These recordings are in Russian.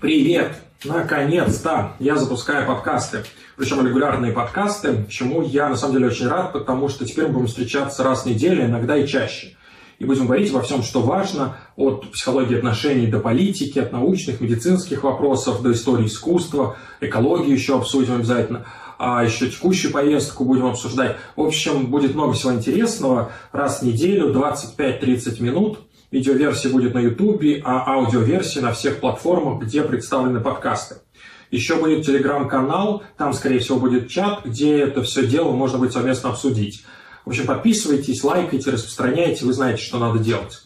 Привет! Наконец-то я запускаю подкасты, причем регулярные подкасты, чему я на самом деле очень рад, потому что теперь мы будем встречаться раз в неделю, иногда и чаще. И будем говорить обо всем, что важно, от психологии отношений до политики, от научных, медицинских вопросов до истории искусства, экологии еще обсудим обязательно, а еще текущую повестку будем обсуждать. В общем, будет много всего интересного. Раз в неделю, 25-30 минут – Видеоверсия будет на YouTube, а аудиоверсия на всех платформах, где представлены подкасты. Еще будет телеграм-канал, там, скорее всего, будет чат, где это все дело можно будет совместно обсудить. В общем, подписывайтесь, лайкайте, распространяйте, вы знаете, что надо делать.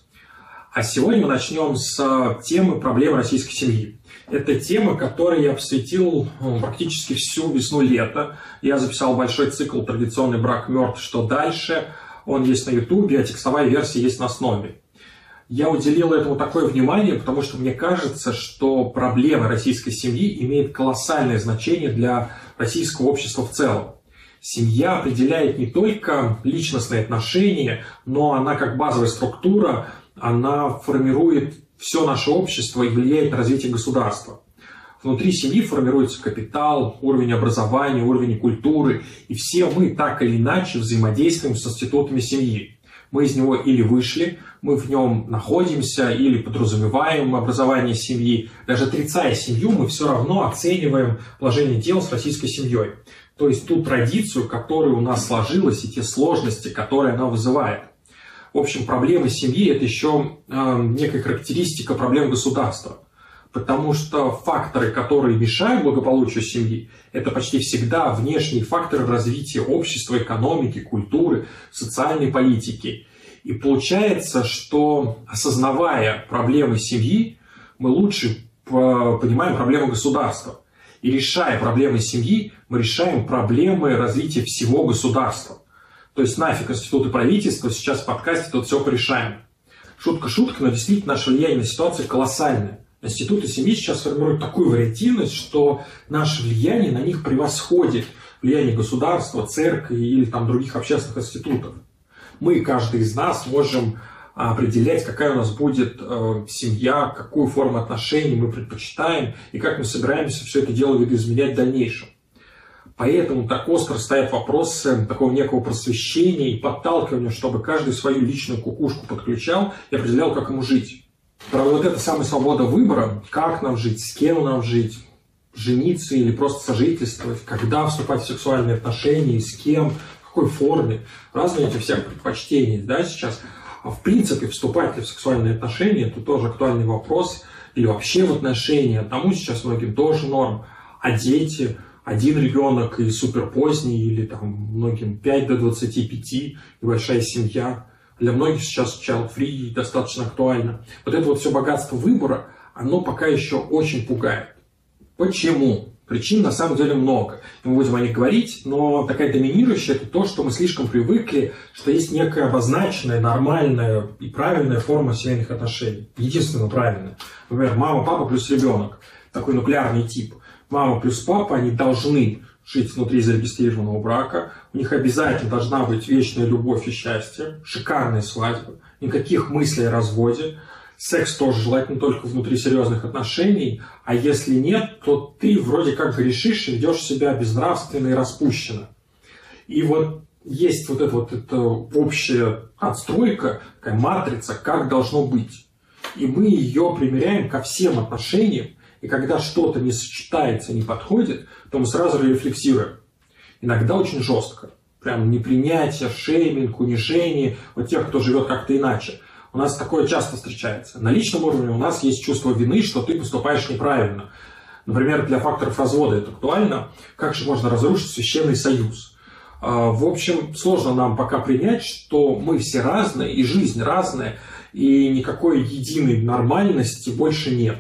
А сегодня мы начнем с темы проблемы российской семьи. Это тема, которой я посвятил ну, практически всю весну-лето. Я записал большой цикл «Традиционный брак мертв. Что дальше?». Он есть на YouTube, а текстовая версия есть на основе. Я уделил этому такое внимание, потому что мне кажется, что проблема российской семьи имеет колоссальное значение для российского общества в целом. Семья определяет не только личностные отношения, но она как базовая структура, она формирует все наше общество и влияет на развитие государства. Внутри семьи формируется капитал, уровень образования, уровень культуры, и все мы так или иначе взаимодействуем с институтами семьи мы из него или вышли, мы в нем находимся или подразумеваем образование семьи. Даже отрицая семью, мы все равно оцениваем положение дел с российской семьей. То есть ту традицию, которая у нас сложилась, и те сложности, которые она вызывает. В общем, проблемы семьи – это еще э, некая характеристика проблем государства. Потому что факторы, которые мешают благополучию семьи, это почти всегда внешние факторы развития общества, экономики, культуры, социальной политики. И получается, что осознавая проблемы семьи, мы лучше понимаем проблемы государства. И решая проблемы семьи, мы решаем проблемы развития всего государства. То есть нафиг институты правительства, сейчас в подкасте тут все порешаем. Шутка шутка, но действительно наше влияние на ситуацию колоссальное. Институты семьи сейчас формируют такую вариативность, что наше влияние на них превосходит влияние государства, церкви или там, других общественных институтов. Мы, каждый из нас, можем определять, какая у нас будет э, семья, какую форму отношений мы предпочитаем и как мы собираемся все это дело видоизменять в дальнейшем. Поэтому так остро стоят вопросы такого некого просвещения и подталкивания, чтобы каждый свою личную кукушку подключал и определял, как ему жить. Правда, вот эта самая свобода выбора, как нам жить, с кем нам жить, жениться или просто сожительствовать, когда вступать в сексуальные отношения, с кем, в какой форме. Разные эти все предпочтения да, сейчас. А в принципе, вступать ли в сексуальные отношения, это тоже актуальный вопрос. Или вообще в отношения. Тому сейчас многим тоже норм. А дети, один ребенок и супер поздний, или там многим 5 до 25, небольшая семья – для многих сейчас child free достаточно актуально. Вот это вот все богатство выбора, оно пока еще очень пугает. Почему? Причин на самом деле много. Мы будем о них говорить, но такая доминирующая это то, что мы слишком привыкли, что есть некая обозначенная, нормальная и правильная форма семейных отношений. Единственно правильная. Например, мама, папа плюс ребенок. Такой нуклеарный тип. Мама плюс папа, они должны жить внутри зарегистрированного брака. У них обязательно должна быть вечная любовь и счастье, шикарная свадьба, никаких мыслей о разводе. Секс тоже желательно только внутри серьезных отношений, а если нет, то ты вроде как грешишь и ведешь себя безнравственно и распущенно. И вот есть вот эта вот эта общая отстройка, такая матрица, как должно быть. И мы ее примеряем ко всем отношениям, и когда что-то не сочетается, не подходит, то мы сразу рефлексируем. Иногда очень жестко. Прям непринятие, шейминг, унижение вот тех, кто живет как-то иначе. У нас такое часто встречается. На личном уровне у нас есть чувство вины, что ты поступаешь неправильно. Например, для факторов развода это актуально. Как же можно разрушить священный союз? А, в общем, сложно нам пока принять, что мы все разные, и жизнь разная, и никакой единой нормальности больше нет.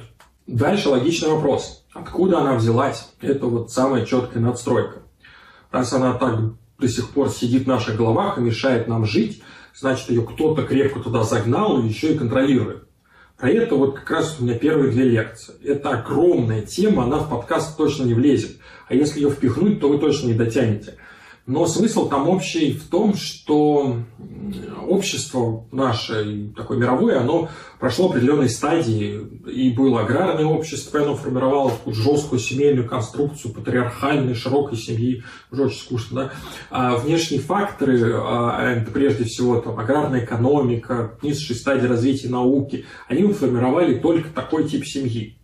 Дальше логичный вопрос. Откуда она взялась? Это вот самая четкая надстройка. Раз она так до сих пор сидит в наших головах и мешает нам жить, значит, ее кто-то крепко туда загнал и еще и контролирует. Про это вот как раз у меня первые две лекции. Это огромная тема, она в подкаст точно не влезет. А если ее впихнуть, то вы точно не дотянете. Но смысл там общий в том, что общество наше, такое мировое, оно прошло определенные стадии. И было аграрное общество, оно формировало такую жесткую семейную конструкцию патриархальной, широкой семьи. Уже очень скучно, да? А внешние факторы, а, это прежде всего там, аграрная экономика, низшие стадии развития науки, они формировали только такой тип семьи.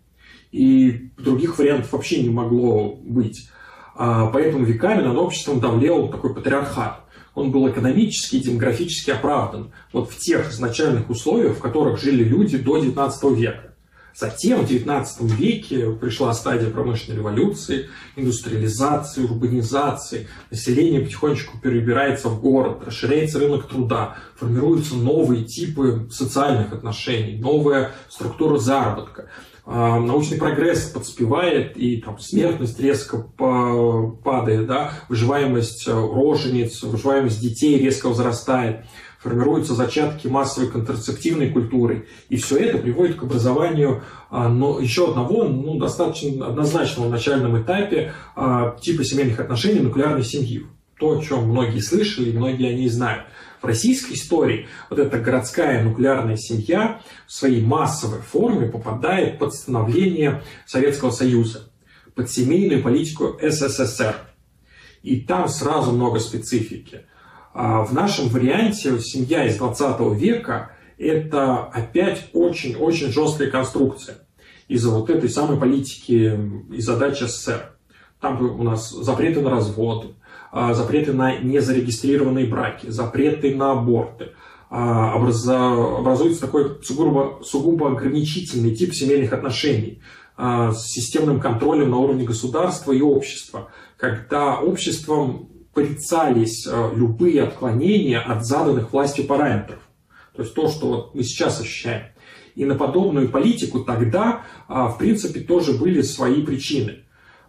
И других вариантов вообще не могло быть. А, поэтому веками над обществом давлел такой патриархат. Он был экономически и демографически оправдан вот в тех изначальных условиях, в которых жили люди до XIX века. Затем в XIX веке пришла стадия промышленной революции, индустриализации, урбанизации. Население потихонечку перебирается в город, расширяется рынок труда, формируются новые типы социальных отношений, новая структура заработка. А, научный прогресс подспевает, и там смертность резко падает, да, выживаемость э, рожениц, выживаемость детей резко возрастает, формируются зачатки массовой контрацептивной культуры. И все это приводит к образованию а, но еще одного, ну, достаточно однозначного начальном этапе а, типа семейных отношений нуклеарной семьи. То, о чем многие слышали, многие о ней знают. В российской истории вот эта городская нуклеарная семья в своей массовой форме попадает под становление Советского Союза, под семейную политику СССР. И там сразу много специфики. А в нашем варианте семья из 20 века – это опять очень-очень жесткая конструкция из-за вот этой самой политики и задач СССР. Там у нас запреты на развод, а, запреты на незарегистрированные браки, запреты на аборты. А, образуется такой сугубо, сугубо ограничительный тип семейных отношений с системным контролем на уровне государства и общества, когда обществом порицались любые отклонения от заданных властью параметров. То есть то, что мы сейчас ощущаем. И на подобную политику тогда, в принципе, тоже были свои причины.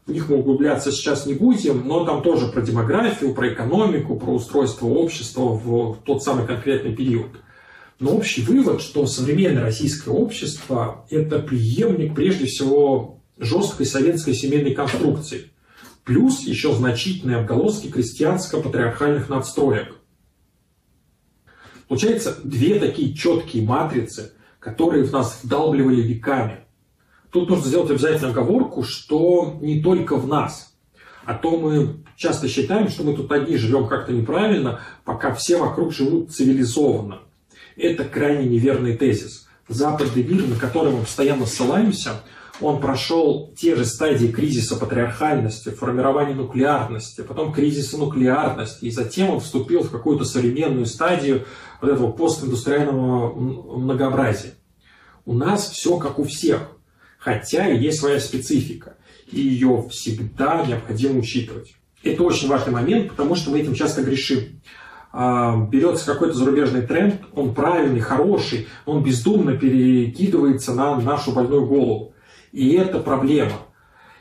В них мы углубляться сейчас не будем, но там тоже про демографию, про экономику, про устройство общества в тот самый конкретный период. Но общий вывод, что современное российское общество – это преемник, прежде всего, жесткой советской семейной конструкции, плюс еще значительные отголоски крестьянско-патриархальных надстроек. Получается, две такие четкие матрицы, которые в нас вдалбливали веками. Тут нужно сделать обязательно оговорку, что не только в нас. А то мы часто считаем, что мы тут одни живем как-то неправильно, пока все вокруг живут цивилизованно. Это крайне неверный тезис. Западный мир, на который мы постоянно ссылаемся, он прошел те же стадии кризиса патриархальности, формирования нуклеарности, потом кризиса нуклеарности, и затем он вступил в какую-то современную стадию вот этого постиндустриального многообразия. У нас все как у всех. Хотя и есть своя специфика, и ее всегда необходимо учитывать. Это очень важный момент, потому что мы этим часто грешим. А, берется какой-то зарубежный тренд, он правильный, хороший, он бездумно перекидывается на нашу больную голову. И это проблема.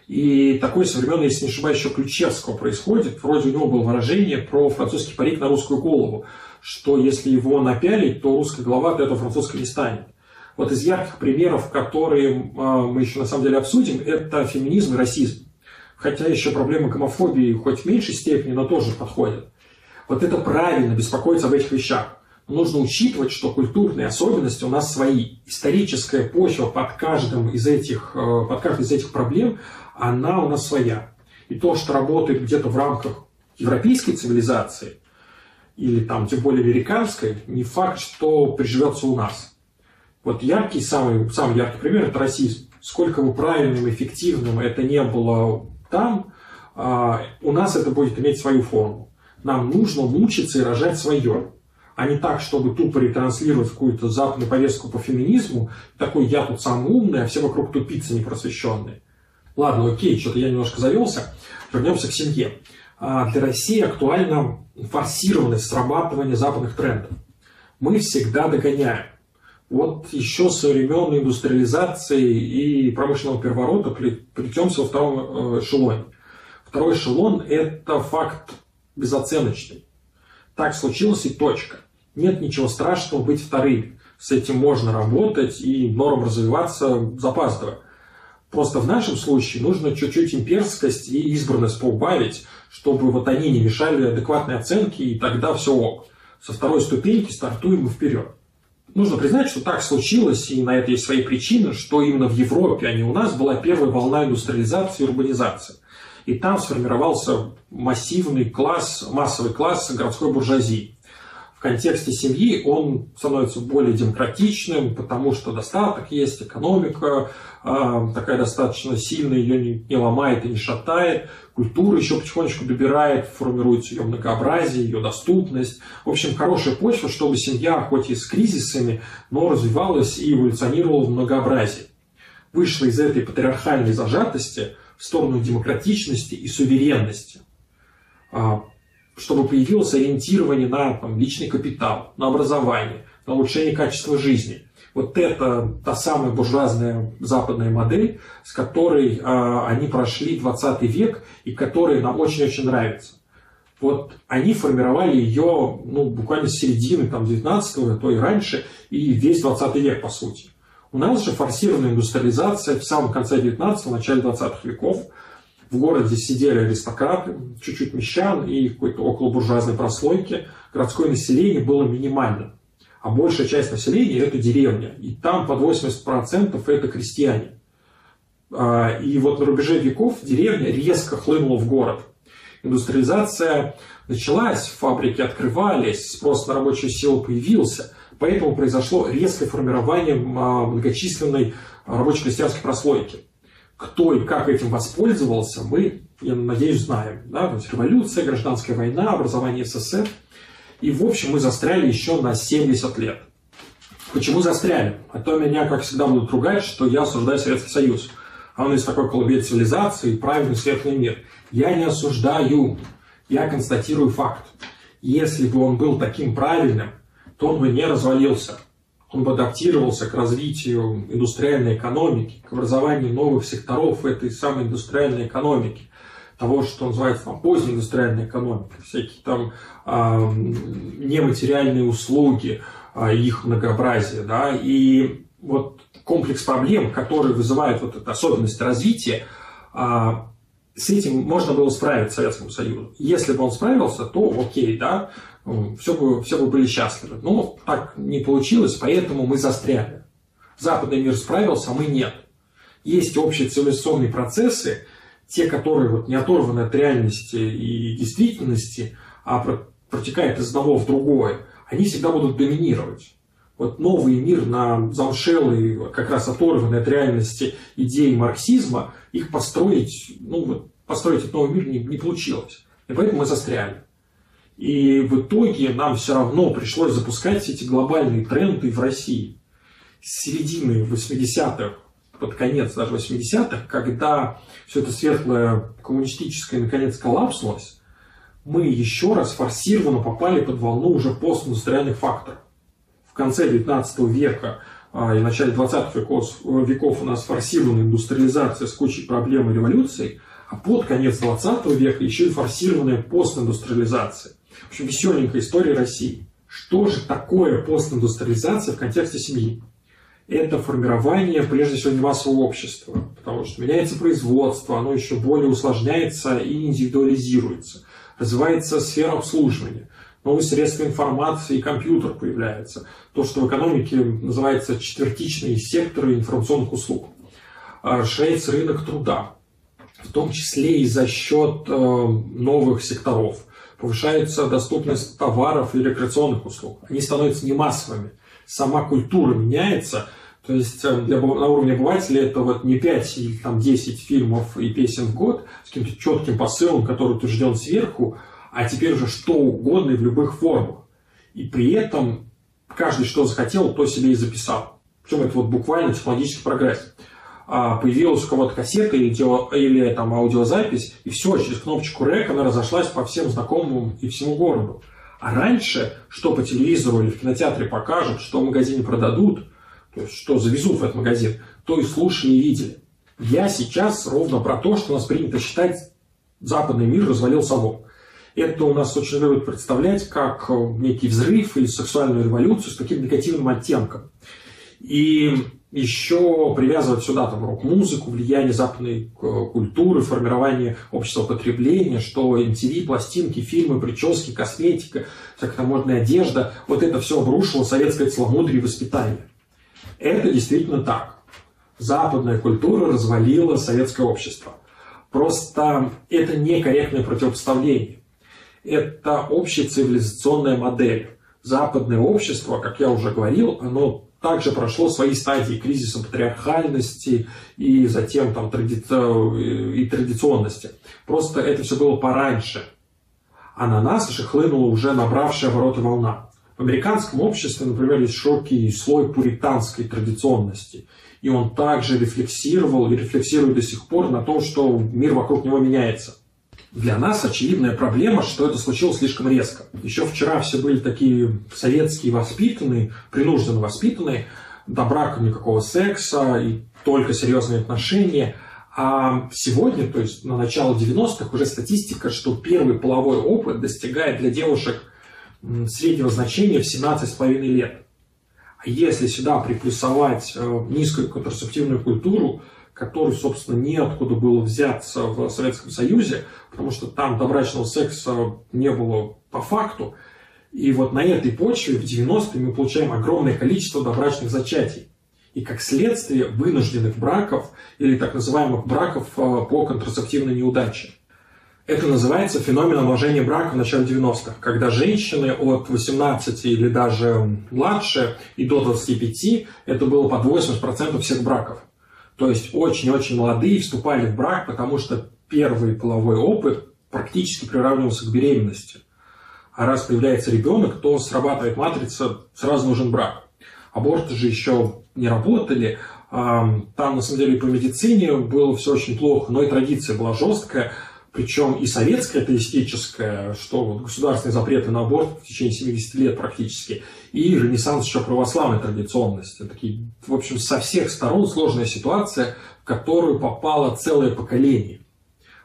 И такой современный, если не ошибаюсь, еще Ключевского происходит. Вроде у него было выражение про французский парик на русскую голову, что если его напялить, то русская голова от этого французской не станет. Вот из ярких примеров, которые а, мы еще на самом деле обсудим, это феминизм и расизм. Хотя еще проблемы гомофобии хоть в меньшей степени, но тоже подходят. Вот это правильно беспокоиться об этих вещах. Но нужно учитывать, что культурные особенности у нас свои. Историческая почва под каждым из этих, э, под каждой из этих проблем, она у нас своя. И то, что работает где-то в рамках европейской цивилизации, или там тем более американской, не факт, что приживется у нас. Вот яркий, самый, самый яркий пример – это расизм. Сколько бы правильным, эффективным это не было там, а, у нас это будет иметь свою форму. Нам нужно мучиться и рожать свое. А не так, чтобы тупо ретранслировать какую-то западную повестку по феминизму. Такой я тут самый умный, а все вокруг тупицы непросвещенные. Ладно, окей, что-то я немножко завелся. Вернемся к семье. А, для России актуальна форсированность срабатывания западных трендов. Мы всегда догоняем. Вот еще со времен индустриализации и промышленного переворота плетемся во втором э, эшелоне. Второй эшелон – это факт безоценочный. Так случилось и точка. Нет ничего страшного быть вторым. С этим можно работать и норм развиваться запаздывая. Просто в нашем случае нужно чуть-чуть имперскость и избранность поубавить, чтобы вот они не мешали адекватной оценки, и тогда все ок. Со второй ступеньки стартуем мы вперед. Нужно признать, что так случилось, и на это есть свои причины, что именно в Европе, а не у нас, была первая волна индустриализации и урбанизации. И там сформировался массивный класс, массовый класс городской буржуазии. Контексте семьи он становится более демократичным, потому что достаток есть, экономика э, такая достаточно сильная, ее не, не ломает и не шатает, культура еще потихонечку добирает, формируется ее многообразие, ее доступность. В общем, хорошая почва, чтобы семья, хоть и с кризисами, но развивалась и эволюционировала в многообразии. Вышла из этой патриархальной зажатости в сторону демократичности и суверенности, а, чтобы появилось ориентирование на там, личный капитал, на образование, на улучшение качества жизни – вот это та самая буржуазная западная модель, с которой э, они прошли 20 век и которая нам очень-очень нравится. Вот они формировали ее ну, буквально с середины там, 19 то и раньше, и весь 20 век, по сути. У нас же форсированная индустриализация в самом конце 19 начале 20 веков. В городе сидели аристократы, чуть-чуть мещан и какой-то около буржуазной прослойки. Городское население было минимальным а большая часть населения это деревня. И там под 80% это крестьяне. А, и вот на рубеже веков деревня резко хлынула в город. Индустриализация началась, фабрики открывались, спрос на рабочую силу появился. Поэтому произошло резкое формирование а, многочисленной рабоче-крестьянской прослойки. Кто и как этим воспользовался, мы, я надеюсь, знаем. Да? То есть революция, гражданская война, образование СССР – и, в общем, мы застряли еще на 70 лет. Почему застряли? А то меня, как всегда, будут ругать, что я осуждаю Советский Союз. А он из такой колыбель цивилизации и правильный светлый мир. Я не осуждаю, я констатирую факт. Если бы он был таким правильным, то он бы не развалился. Он бы адаптировался к развитию индустриальной экономики, к образованию новых секторов этой самой индустриальной экономики. Того, что называется там, поздняя индустриальная экономика, всякие там э, нематериальные услуги, э, их многообразие, да, и вот комплекс проблем, которые вызывают вот эту особенность развития, э, с этим можно было справиться Советскому Союзу. Если бы он справился, то окей, да, все бы, все бы были счастливы. Но так не получилось, поэтому мы застряли. Западный мир справился, а мы нет. Есть общие цивилизационные процессы, те, которые вот не оторваны от реальности и действительности, а протекают из одного в другое, они всегда будут доминировать. Вот новый мир на замшелый, как раз оторванный от реальности идеи марксизма, их построить, ну построить этот новый мир не, не получилось. И поэтому мы застряли. И в итоге нам все равно пришлось запускать эти глобальные тренды в России. С середины 80-х под конец даже 80-х, когда все это светлое коммунистическое наконец коллапснулось, мы еще раз форсированно попали под волну уже постиндустриальных факторов. В конце 19 века а, и начале 20 веков, веков у нас форсированная индустриализация с кучей проблем и революций, а под конец 20 века еще и форсированная постиндустриализация. В общем, веселенькая история России. Что же такое постиндустриализация в контексте семьи? это формирование, прежде всего, не массового общества, потому что меняется производство, оно еще более усложняется и индивидуализируется. Развивается сфера обслуживания, новые средства информации и компьютер появляется. То, что в экономике называется четвертичные секторы информационных услуг. А расширяется рынок труда, в том числе и за счет э, новых секторов. Повышается доступность товаров и рекреационных услуг. Они становятся не массовыми – сама культура меняется. То есть э, для, на уровне обывателя это вот не 5 или там, 10 фильмов и песен в год с каким-то четким посылом, который утвержден сверху, а теперь уже что угодно и в любых формах. И при этом каждый что захотел, то себе и записал. Причем это вот буквально технологический прогресс. А появилась у кого-то кассета или, или там аудиозапись, и все, через кнопочку рек она разошлась по всем знакомым и всему городу. А раньше, что по телевизору или в кинотеатре покажут, что в магазине продадут, то есть что завезут в этот магазин, то и слушали и видели. Я сейчас ровно про то, что у нас принято считать, западный мир развалил собой. Это у нас очень любят представлять как некий взрыв или сексуальную революцию с таким негативным оттенком. И еще привязывать сюда там рок-музыку, влияние западной э, культуры, формирование общества потребления, что MTV, пластинки, фильмы, прически, косметика, всякая модная одежда, вот это все обрушило советское целомудрие и воспитание. Это действительно так. Западная культура развалила советское общество. Просто это некорректное противопоставление. Это общая цивилизационная модель. Западное общество, как я уже говорил, оно также прошло свои стадии кризиса патриархальности и затем там, тради... и традиционности. Просто это все было пораньше. А на нас же хлынула уже набравшая обороты волна. В американском обществе, например, есть широкий слой пуританской традиционности. И он также рефлексировал и рефлексирует до сих пор на том, что мир вокруг него меняется. Для нас очевидная проблема, что это случилось слишком резко. Еще вчера все были такие советские воспитанные, принужденно воспитанные, до брака никакого секса и только серьезные отношения. А сегодня, то есть на начало 90-х, уже статистика, что первый половой опыт достигает для девушек среднего значения в 17,5 лет. А если сюда приплюсовать э, низкую контрацептивную культуру, который, собственно, неоткуда было взяться в Советском Союзе, потому что там добрачного секса не было по факту. И вот на этой почве в 90-е мы получаем огромное количество добрачных зачатий. И как следствие вынужденных браков или так называемых браков э, по контрацептивной неудаче. Это называется феномен омоложения брака в начале 90-х, когда женщины от 18 или даже младше и до 25, это было под 80% всех браков. То есть очень-очень молодые вступали в брак, потому что первый половой опыт практически приравнивался к беременности. А раз появляется ребенок, то срабатывает матрица, сразу нужен брак. Аборты же еще не работали. Там, на самом деле, по медицине было все очень плохо, но и традиция была жесткая. Причем и советская атеистическая, что вот государственные запреты на аборт в течение 70 лет практически, и ренессанс еще православной традиционности. Такие, в общем, со всех сторон сложная ситуация, в которую попало целое поколение.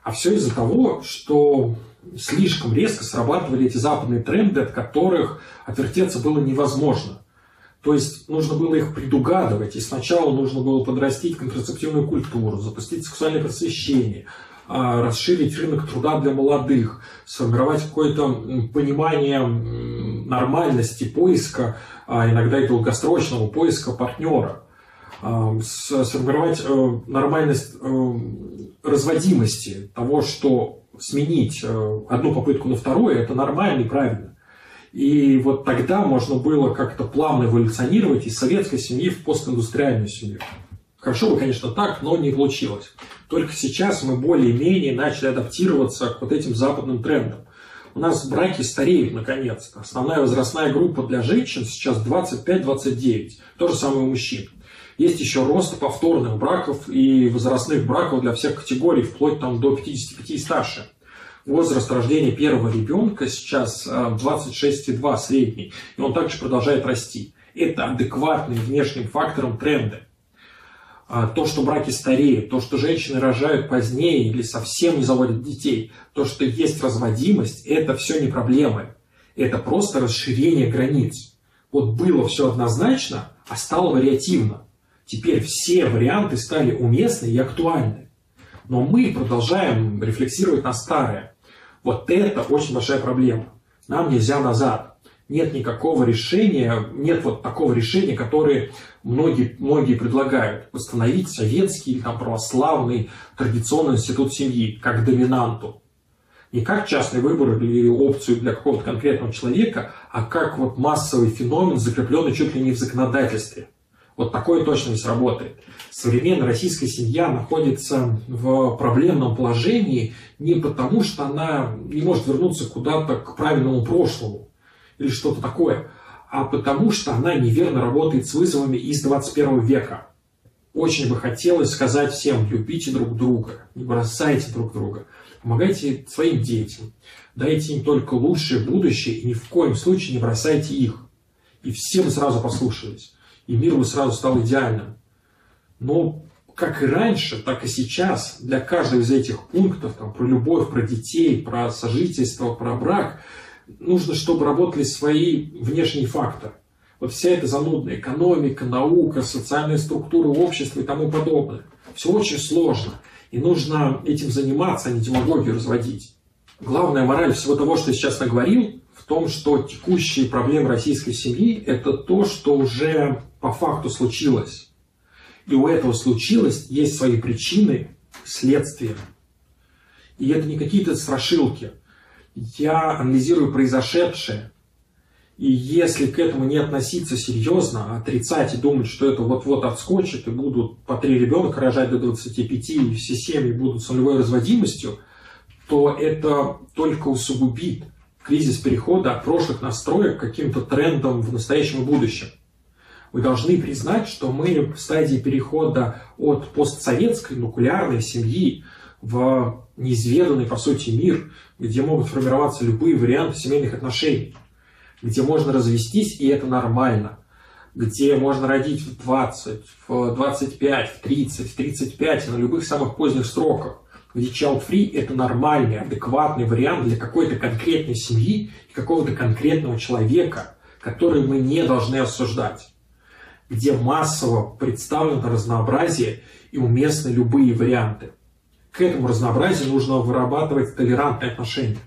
А все из-за того, что слишком резко срабатывали эти западные тренды, от которых отвертеться было невозможно. То есть нужно было их предугадывать, и сначала нужно было подрастить контрацептивную культуру, запустить сексуальное просвещение, расширить рынок труда для молодых, сформировать какое-то понимание нормальности поиска, а иногда и долгосрочного поиска партнера, а, сформировать э, нормальность э, разводимости того, что сменить э, одну попытку на вторую, это нормально и правильно. И вот тогда можно было как-то плавно эволюционировать из советской семьи в постиндустриальную семью. Хорошо бы, конечно, так, но не получилось. Только сейчас мы более-менее начали адаптироваться к вот этим западным трендам. У нас браки стареют, наконец-то. Основная возрастная группа для женщин сейчас 25-29. То же самое у мужчин. Есть еще рост повторных браков и возрастных браков для всех категорий, вплоть там, до 55 и старше. Возраст рождения первого ребенка сейчас 26,2 средний, и он также продолжает расти. Это адекватные внешним факторам тренды. А, то, что браки стареют, то, что женщины рожают позднее или совсем не заводят детей, то, что есть разводимость, это все не проблемы. Это просто расширение границ. Вот было все однозначно, а стало вариативно. Теперь все варианты стали уместны и актуальны. Но мы продолжаем рефлексировать на старое. Вот это очень большая проблема. Нам нельзя назад нет никакого решения, нет вот такого решения, которое многие, многие предлагают. Восстановить советский или там, православный традиционный институт семьи как доминанту. Не как частный выбор или опцию для какого-то конкретного человека, а как вот массовый феномен, закрепленный чуть ли не в законодательстве. Вот такое точно не сработает. Современная российская семья находится в проблемном положении не потому, что она не может вернуться куда-то к правильному прошлому, или что-то такое, а потому что она неверно работает с вызовами из 21 века. Очень бы хотелось сказать всем, любите друг друга, не бросайте друг друга, помогайте своим детям, дайте им только лучшее будущее и ни в коем случае не бросайте их. И все бы сразу послушались, и мир бы сразу стал идеальным. Но как и раньше, так и сейчас для каждого из этих пунктов, там, про любовь, про детей, про сожительство, про брак – нужно, чтобы работали свои внешние факторы. Вот вся эта занудная экономика, наука, социальные структуры общества и тому подобное. Все очень сложно. И нужно этим заниматься, а не демагогию разводить. Главная мораль всего того, что я сейчас наговорил, в том, что текущие проблемы российской семьи – это то, что уже по факту случилось. И у этого случилось есть свои причины, следствия. И это не какие-то страшилки. Я анализирую произошедшее. И если к этому не относиться серьезно, а отрицать и думать, что это вот-вот отскочит, и будут по три ребенка рожать до 25, и все семьи будут с нулевой разводимостью, то это только усугубит кризис перехода от прошлых настроек к каким-то трендам в настоящем и будущем. Мы должны признать, что мы в стадии перехода от постсоветской нуклеарной семьи в неизведанный, по сути, мир, где могут формироваться любые варианты семейных отношений, где можно развестись, и это нормально, где можно родить в 20, в 25, в 30, в 35, на любых самых поздних сроках, где child-free – это нормальный, адекватный вариант для какой-то конкретной семьи и какого-то конкретного человека, который мы не должны осуждать, где массово представлено разнообразие и уместны любые варианты к этому разнообразию нужно вырабатывать толерантные отношения.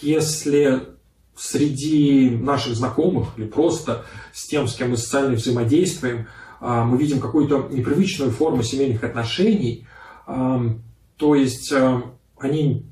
Если среди наших знакомых или просто с тем, с кем мы социально взаимодействуем, а, мы видим какую-то непривычную форму семейных отношений, то есть а, они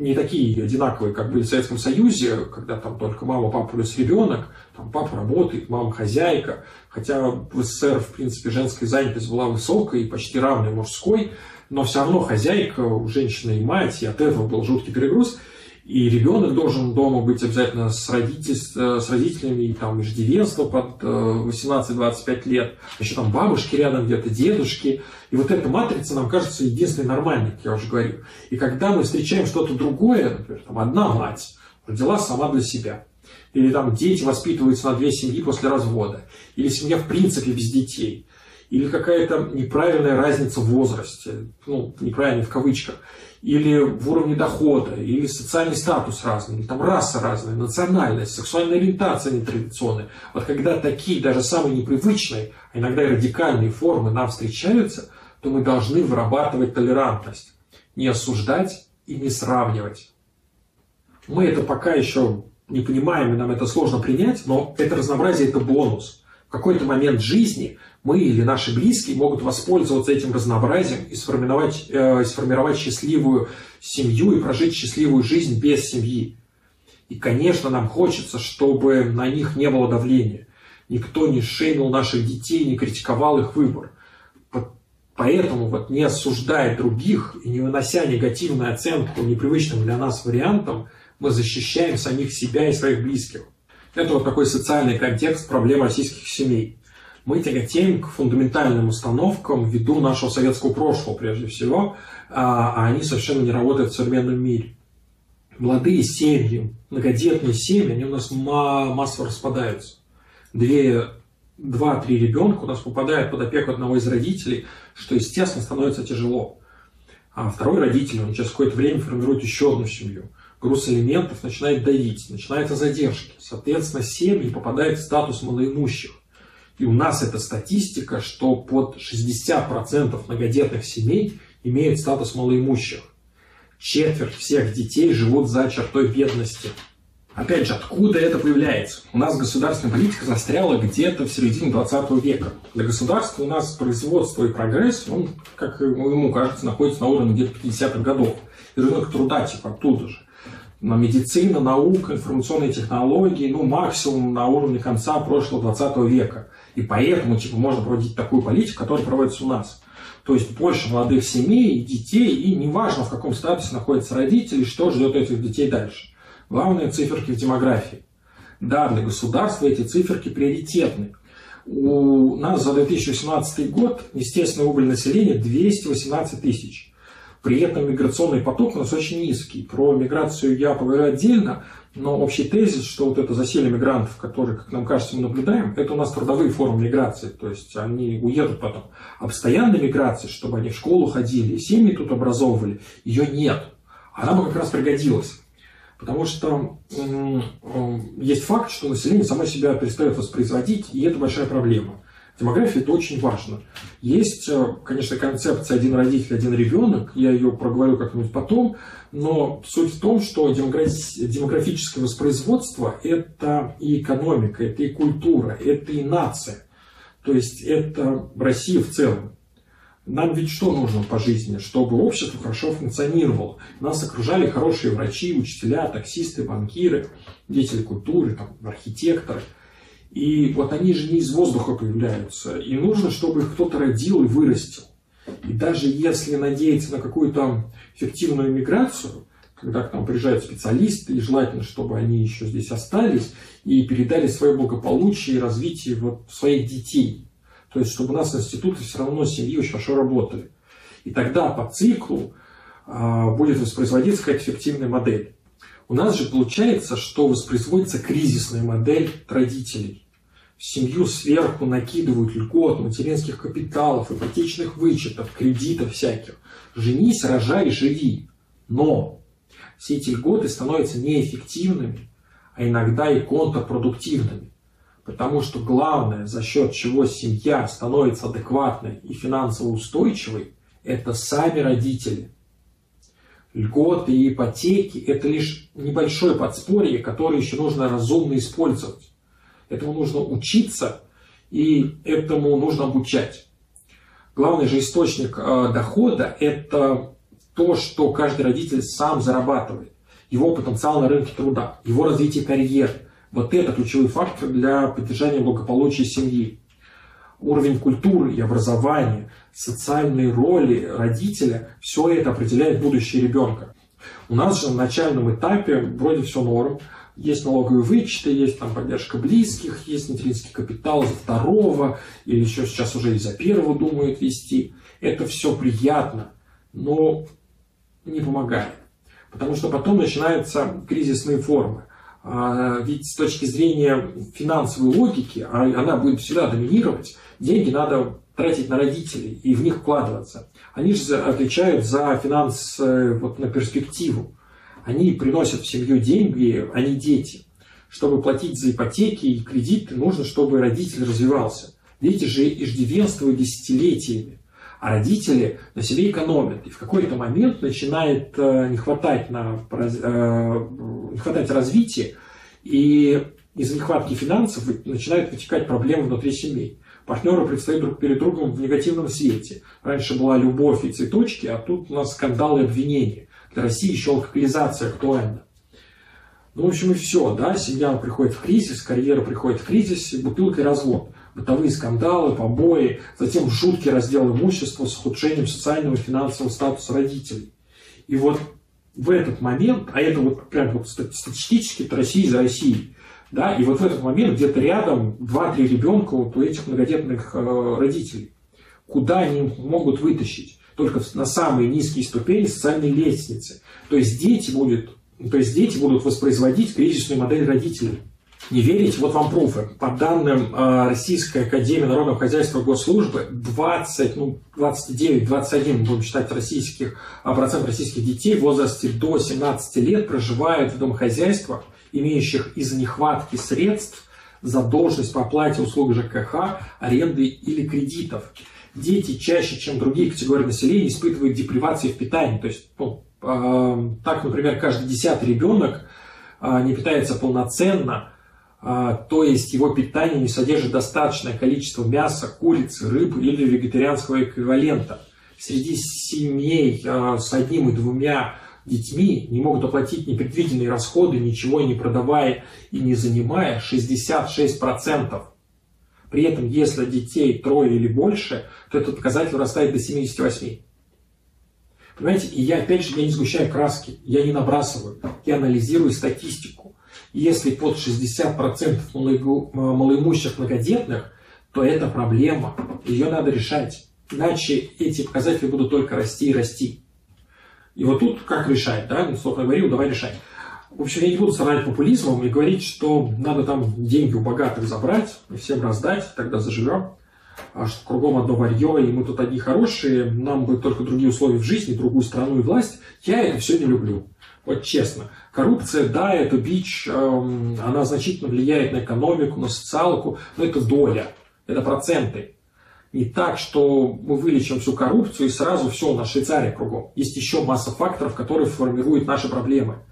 не такие одинаковые, как были в Советском Союзе, когда там только мама, папа плюс ребенок, там папа работает, мама хозяйка, хотя в СССР, в принципе, женская занятость была высокой и почти равной мужской, но все равно хозяйка, женщина и мать, и от этого был жуткий перегруз. И ребенок должен дома быть обязательно с, родитель, с родителями, и там иждивенство под 18-25 э, лет, еще там бабушки рядом где-то, дедушки. И вот эта матрица нам кажется единственной нормальной, как я уже говорил. И когда мы встречаем что-то другое, например, там одна мать родила сама для себя, или там дети воспитываются на две семьи после развода, или семья в принципе без детей, или какая-то неправильная разница в возрасте, ну, неправильно в кавычках, или в уровне дохода, или социальный статус разный, или там раса разная, национальность, сексуальная ориентация нетрадиционная. Вот когда такие, даже самые непривычные, а иногда и радикальные формы нам встречаются, то мы должны вырабатывать толерантность, не осуждать и не сравнивать. Мы это пока еще не понимаем, и нам это сложно принять, но это разнообразие – это бонус. В какой-то момент жизни – мы или наши близкие могут воспользоваться этим разнообразием и сформировать, э, сформировать счастливую семью и прожить счастливую жизнь без семьи. И, конечно, нам хочется, чтобы на них не было давления. Никто не шейнул наших детей, не критиковал их выбор. Поэтому, вот не осуждая других и не вынося негативную оценку непривычным для нас вариантам, мы защищаем самих себя и своих близких. Это вот такой социальный контекст проблем российских семей мы тяготеем к фундаментальным установкам ввиду нашего советского прошлого, прежде всего, а, а они совершенно не работают в современном мире. Молодые семьи, многодетные семьи, они у нас массово распадаются. Две, два-три ребенка у нас попадают под опеку одного из родителей, что, естественно, становится тяжело. А второй родитель, он через какое-то время формирует еще одну семью. Груз элементов начинает давить, начинаются задержки. Соответственно, семьи попадают в статус малоимущих. И у нас эта статистика, что под 60% многодетных семей имеют статус малоимущих. Четверть всех детей живут за чертой бедности. Опять же, откуда это появляется? У нас государственная политика застряла где-то в середине 20 века. Для государства у нас производство и прогресс, он, как ему кажется, находится на уровне где-то 50-х годов. И рынок труда типа оттуда же. На медицина, наука, информационные технологии, ну, максимум на уровне конца прошлого 20 века. И поэтому типа, можно проводить такую политику, которая проводится у нас. То есть больше молодых семей, детей, и неважно, в каком статусе находятся родители, что ждет этих детей дальше. Главные циферки в демографии. Да, для государства эти циферки приоритетны. У нас за 2018 год естественный убыль населения 218 тысяч. При этом миграционный поток у нас очень низкий. Про миграцию я поговорю отдельно, но общий тезис, что вот это засилие мигрантов, которые, как нам кажется, мы наблюдаем, это у нас трудовые формы миграции, то есть они уедут потом. А постоянной миграции, чтобы они в школу ходили, семьи тут образовывали, ее нет. Она бы как раз пригодилась. Потому что есть факт, что население само себя перестает воспроизводить, и это большая проблема. Демография – это очень важно. Есть, э, конечно, концепция «один родитель, один ребенок», я ее проговорю как-нибудь потом, но суть в том, что демографическое воспроизводство – это и экономика, это и культура, это и нация. То есть это Россия в целом. Нам ведь что нужно по жизни? Чтобы общество хорошо функционировало. Нас окружали хорошие врачи, учителя, таксисты, банкиры, деятели культуры, там, архитекторы. И вот они же не из воздуха появляются. И нужно, чтобы их кто-то родил и вырастил. И даже если надеяться на какую-то эффективную миграцию, когда к нам приезжают специалисты, и желательно, чтобы они еще здесь остались и передали свое благополучие и развитие вот своих детей. То есть, чтобы у нас институты все равно семьи очень хорошо работали. И тогда по циклу а, будет воспроизводиться какая-то эффективная модель. У нас же получается, что воспроизводится кризисная модель родителей. В семью сверху накидывают льгот, материнских капиталов, ипотечных вычетов, кредитов всяких. Женись, рожай, живи. Но все эти льготы становятся неэффективными, а иногда и контрпродуктивными. Потому что главное, за счет чего семья становится адекватной и финансово устойчивой, это сами родители. Льготы и ипотеки – это лишь небольшое подспорье, которое еще нужно разумно использовать. Этому нужно учиться, и этому нужно обучать. Главный же источник э, дохода – это то, что каждый родитель сам зарабатывает. Его потенциал на рынке труда, его развитие карьеры – вот это ключевой фактор для поддержания благополучия семьи. Уровень культуры и образования, социальные роли родителя – все это определяет будущее ребенка. У нас же на начальном этапе вроде все норм. Есть налоговые вычеты, есть там поддержка близких, есть материнский капитал за второго, или еще сейчас уже и за первого думают вести. Это все приятно, но не помогает. Потому что потом начинаются кризисные формы. А, ведь с точки зрения финансовой логики, а она будет всегда доминировать, деньги надо тратить на родителей и в них вкладываться. Они же отвечают за финанс вот, на перспективу. Они приносят в семью деньги, а не дети. Чтобы платить за ипотеки и кредиты, нужно, чтобы родитель развивался. Дети же иждивенствуют десятилетиями. А родители на себе экономят. И в какой-то момент начинает э, не хватать, на, э, не хватать развития, и из-за нехватки финансов начинают вытекать проблемы внутри семей. Партнеры предстают друг перед другом в негативном свете. Раньше была любовь и цветочки, а тут у нас скандалы и обвинения. Для России еще алкоголизация актуальна. Ну, в общем, и все, да, семья приходит в кризис, карьера приходит в кризис, бутылка и развод бытовые скандалы, побои, затем жуткий раздел имущества с ухудшением социального и финансового статуса родителей. И вот в этот момент, а это вот прям вот статистически это Россия за Россией, да, и вот в этот момент где-то рядом 2-3 ребенка вот у этих многодетных э, родителей. Куда они могут вытащить? Только на самые низкие ступени социальной лестницы. То есть дети будут, то есть дети будут воспроизводить кризисную модель родителей не верите? Вот вам пруфы. По данным э, Российской Академии Народного Хозяйства Госслужбы, 20, ну, 29, 21, будем считать, российских, а, процент российских детей в возрасте до 17 лет проживают в домохозяйствах, имеющих из-за нехватки средств задолженность по оплате услуг ЖКХ, аренды или кредитов. Дети чаще, чем другие категории населения, испытывают депривации в питании. То есть, ну, э, так, например, каждый десятый ребенок э, не питается полноценно, а, то есть его питание не содержит достаточное количество мяса, курицы, рыбы или вегетарианского эквивалента. Среди семей а, с одним и двумя детьми не могут оплатить непредвиденные расходы, ничего не продавая и не занимая 66%. При этом, если детей трое или больше, то этот показатель вырастает до 78%. Понимаете, и я опять же я не сгущаю краски, я не набрасываю, я анализирую статистику. Если под 60% малоимущих многодетных, то это проблема, ее надо решать. Иначе эти показатели будут только расти и расти. И вот тут как решать, да? Ну, Словно говорил, давай решать. В общем, я не буду страдать популизмом и говорить, что надо там деньги у богатых забрать и всем раздать, тогда заживем. А что кругом одно варье, и мы тут одни хорошие, нам бы только другие условия в жизни, другую страну и власть. Я это все не люблю. Вот честно. Коррупция, да, это бич, эм, она значительно влияет на экономику, на социалку, но это доля, это проценты. Не так, что мы вылечим всю коррупцию и сразу все, у нас Швейцария кругом. Есть еще масса факторов, которые формируют наши проблемы.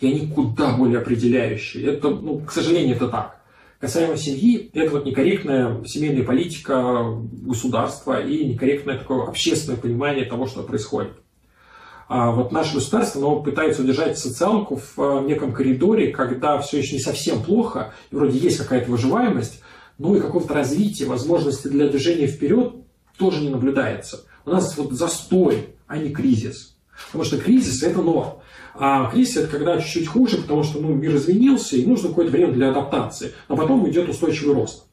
И они куда более определяющие. Это, ну, к сожалению, это так. Касаемо семьи, это вот некорректная семейная политика государства и некорректное такое общественное понимание того, что происходит. А вот наше государство оно пытается удержать социалку в э, неком коридоре, когда все еще не совсем плохо, и вроде есть какая-то выживаемость, но и какого-то развития, возможности для движения вперед тоже не наблюдается. У нас вот застой, а не кризис. Потому что кризис – это норм. А кризис – это когда чуть-чуть хуже, потому что ну, мир изменился, и нужно какое-то время для адаптации. А потом идет устойчивый рост.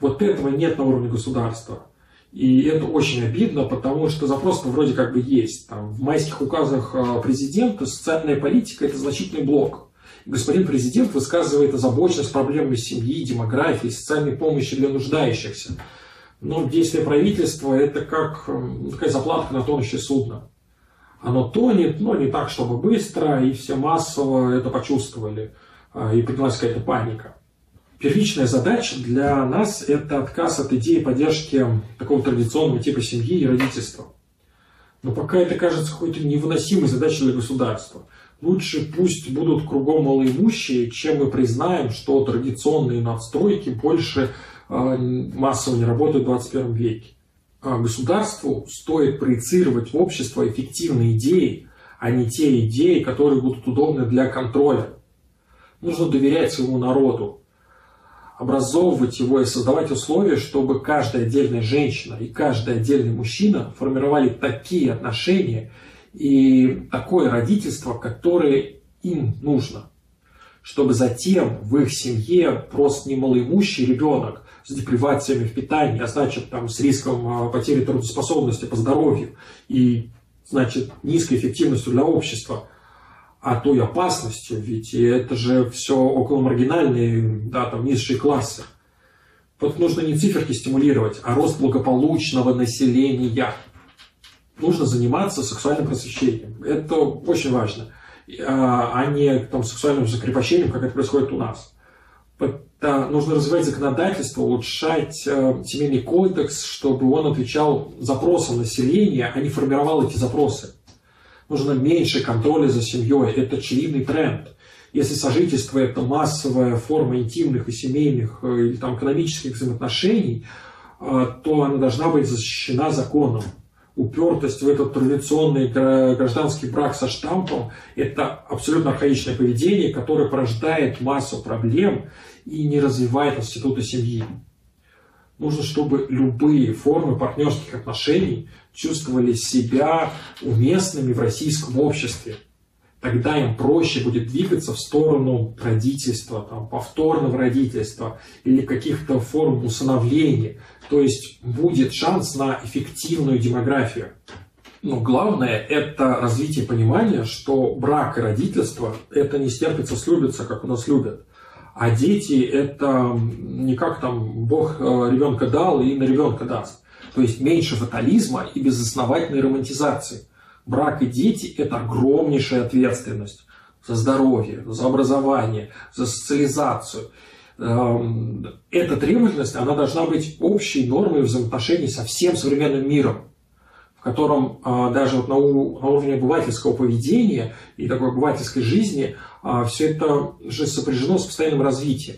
Вот этого нет на уровне государства. И это очень обидно, потому что запрос вроде как бы есть. Там, в майских указах а, президента социальная политика – это значительный блок. Господин президент высказывает озабоченность проблемами семьи, демографии, социальной помощи для нуждающихся. Но действие правительства – это как такая заплатка на тонущее судно. Оно тонет, но не так, чтобы быстро, и все массово это почувствовали. А, и поднялась какая-то паника. Первичная задача для нас – это отказ от идеи поддержки такого традиционного типа семьи и родительства. Но пока это кажется какой-то невыносимой задачей для государства. Лучше пусть будут кругом малоимущие, чем мы признаем, что традиционные надстройки больше а, массово не работают в 21 веке. А государству стоит проецировать в общество эффективные идеи, а не те идеи, которые будут удобны для контроля. Нужно доверять своему народу, образовывать его и создавать условия, чтобы каждая отдельная женщина и каждый отдельный мужчина формировали такие отношения и такое родительство, которое им нужно. Чтобы затем в их семье просто не малоимущий ребенок с депривациями в питании, а значит там с риском а, потери трудоспособности по здоровью и значит низкой эффективностью для общества – а той опасностью, ведь это же все около маргинальные, да, там низшие классы. Вот нужно не циферки стимулировать, а рост благополучного населения. Нужно заниматься сексуальным просвещением. Это очень важно. А, а не там, сексуальным закрепощением, как это происходит у нас. Это нужно развивать законодательство, улучшать э, семейный кодекс, чтобы он отвечал запросам населения, а не формировал эти запросы нужно меньше контроля за семьей. Это очевидный тренд. Если сожительство – это массовая форма интимных и семейных э, или там, экономических взаимоотношений, э, то она должна быть защищена законом. Упертость в этот традиционный гражданский брак со штампом – это абсолютно архаичное поведение, которое порождает массу проблем и не развивает институты семьи. Нужно, чтобы любые формы партнерских отношений чувствовали себя уместными в российском обществе. Тогда им проще будет двигаться в сторону родительства, там, повторного родительства или каких-то форм усыновления. То есть будет шанс на эффективную демографию. Но главное – это развитие понимания, что брак и родительство – это не стерпится, слюбится, как у нас любят. А дети – это не как там Бог э, ребенка дал и на ребенка даст. То есть меньше фатализма и безосновательной романтизации. Брак и дети – это огромнейшая ответственность за здоровье, за образование, за социализацию. Эм, эта требовательность, она должна быть общей нормой взаимоотношений со всем современным миром в котором а, даже вот на, уровне обывательского поведения и такой обывательской жизни все это же сопряжено с постоянным развитием.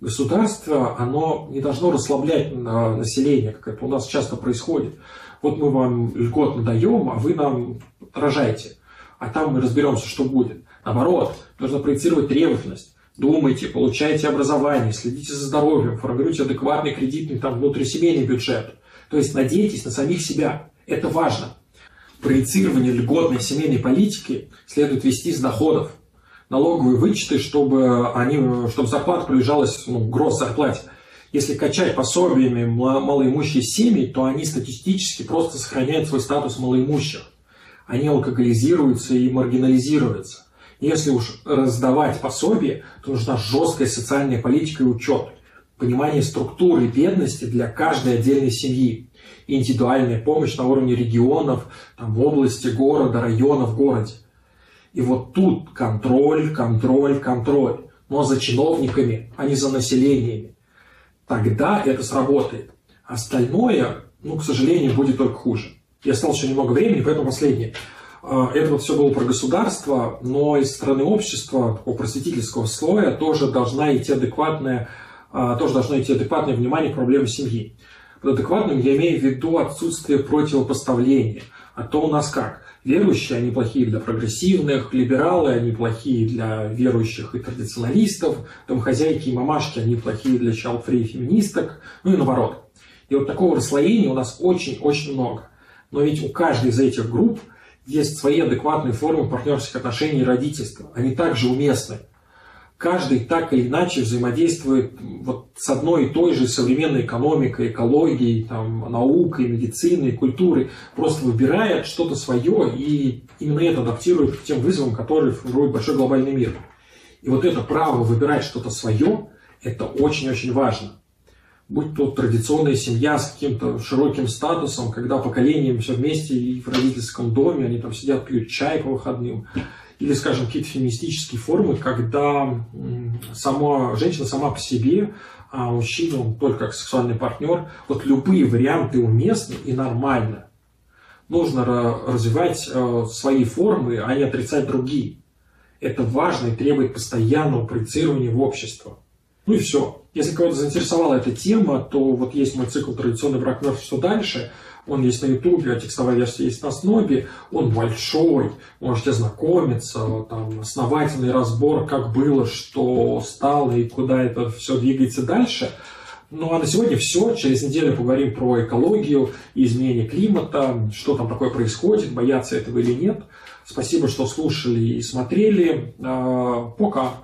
Государство, оно не должно расслаблять население, как это у нас часто происходит. Вот мы вам льготно даем, а вы нам рожайте. А там мы разберемся, что будет. Наоборот, нужно проецировать требовательность. Думайте, получайте образование, следите за здоровьем, формируйте адекватный кредитный там, внутрисемейный бюджет. То есть надейтесь на самих себя. Это важно. Проецирование льготной семейной политики следует вести с доходов. Налоговые вычеты, чтобы, они, чтобы зарплата приближалась ну, гроз зарплате. Если качать пособиями малоимущие семьи, то они статистически просто сохраняют свой статус малоимущих. Они алкоголизируются и маргинализируются. Если уж раздавать пособие, то нужна жесткая социальная политика и учет. Понимание структуры бедности для каждой отдельной семьи индивидуальная помощь на уровне регионов, там, области, города, района в городе. И вот тут контроль, контроль, контроль. Но за чиновниками, а не за населениями. Тогда это сработает. Остальное, ну, к сожалению, будет только хуже. Я осталось еще немного времени, поэтому последнее. А, это вот все было про государство, но из стороны общества, такого просветительского слоя, тоже должна идти адекватная, а, тоже должно идти адекватное внимание к проблемам семьи. Под адекватным я имею в виду отсутствие противопоставления. А то у нас как? Верующие, они плохие для прогрессивных, либералы, они плохие для верующих и традиционалистов, домохозяйки и мамашки, они плохие для чалфри и феминисток, ну и наоборот. И вот такого расслоения у нас очень-очень много. Но ведь у каждой из этих групп есть свои адекватные формы партнерских отношений и родительства. Они также уместны. Каждый так или иначе взаимодействует вот с одной и той же современной экономикой, экологией, там, наукой, медициной, культурой, просто выбирает что-то свое и именно это адаптирует к тем вызовам, которые формирует большой глобальный мир. И вот это право выбирать что-то свое, это очень-очень важно будь то традиционная семья с каким-то широким статусом, когда поколением все вместе и в родительском доме, они там сидят, пьют чай по выходным, или, скажем, какие-то феминистические формы, когда сама женщина сама по себе, а мужчина он только как сексуальный партнер. Вот любые варианты уместны и нормально. Нужно развивать э, свои формы, а не отрицать другие. Это важно и требует постоянного проецирования в общество. Ну и все. Если кого-то заинтересовала эта тема, то вот есть мой цикл «Традиционный брак мертв. Что дальше?». Он есть на Ютубе, а текстовая версия есть на Снобе. Он большой, можете ознакомиться, там основательный разбор, как было, что стало и куда это все двигается дальше. Ну а на сегодня все. Через неделю поговорим про экологию изменение климата, что там такое происходит, бояться этого или нет. Спасибо, что слушали и смотрели. А, пока.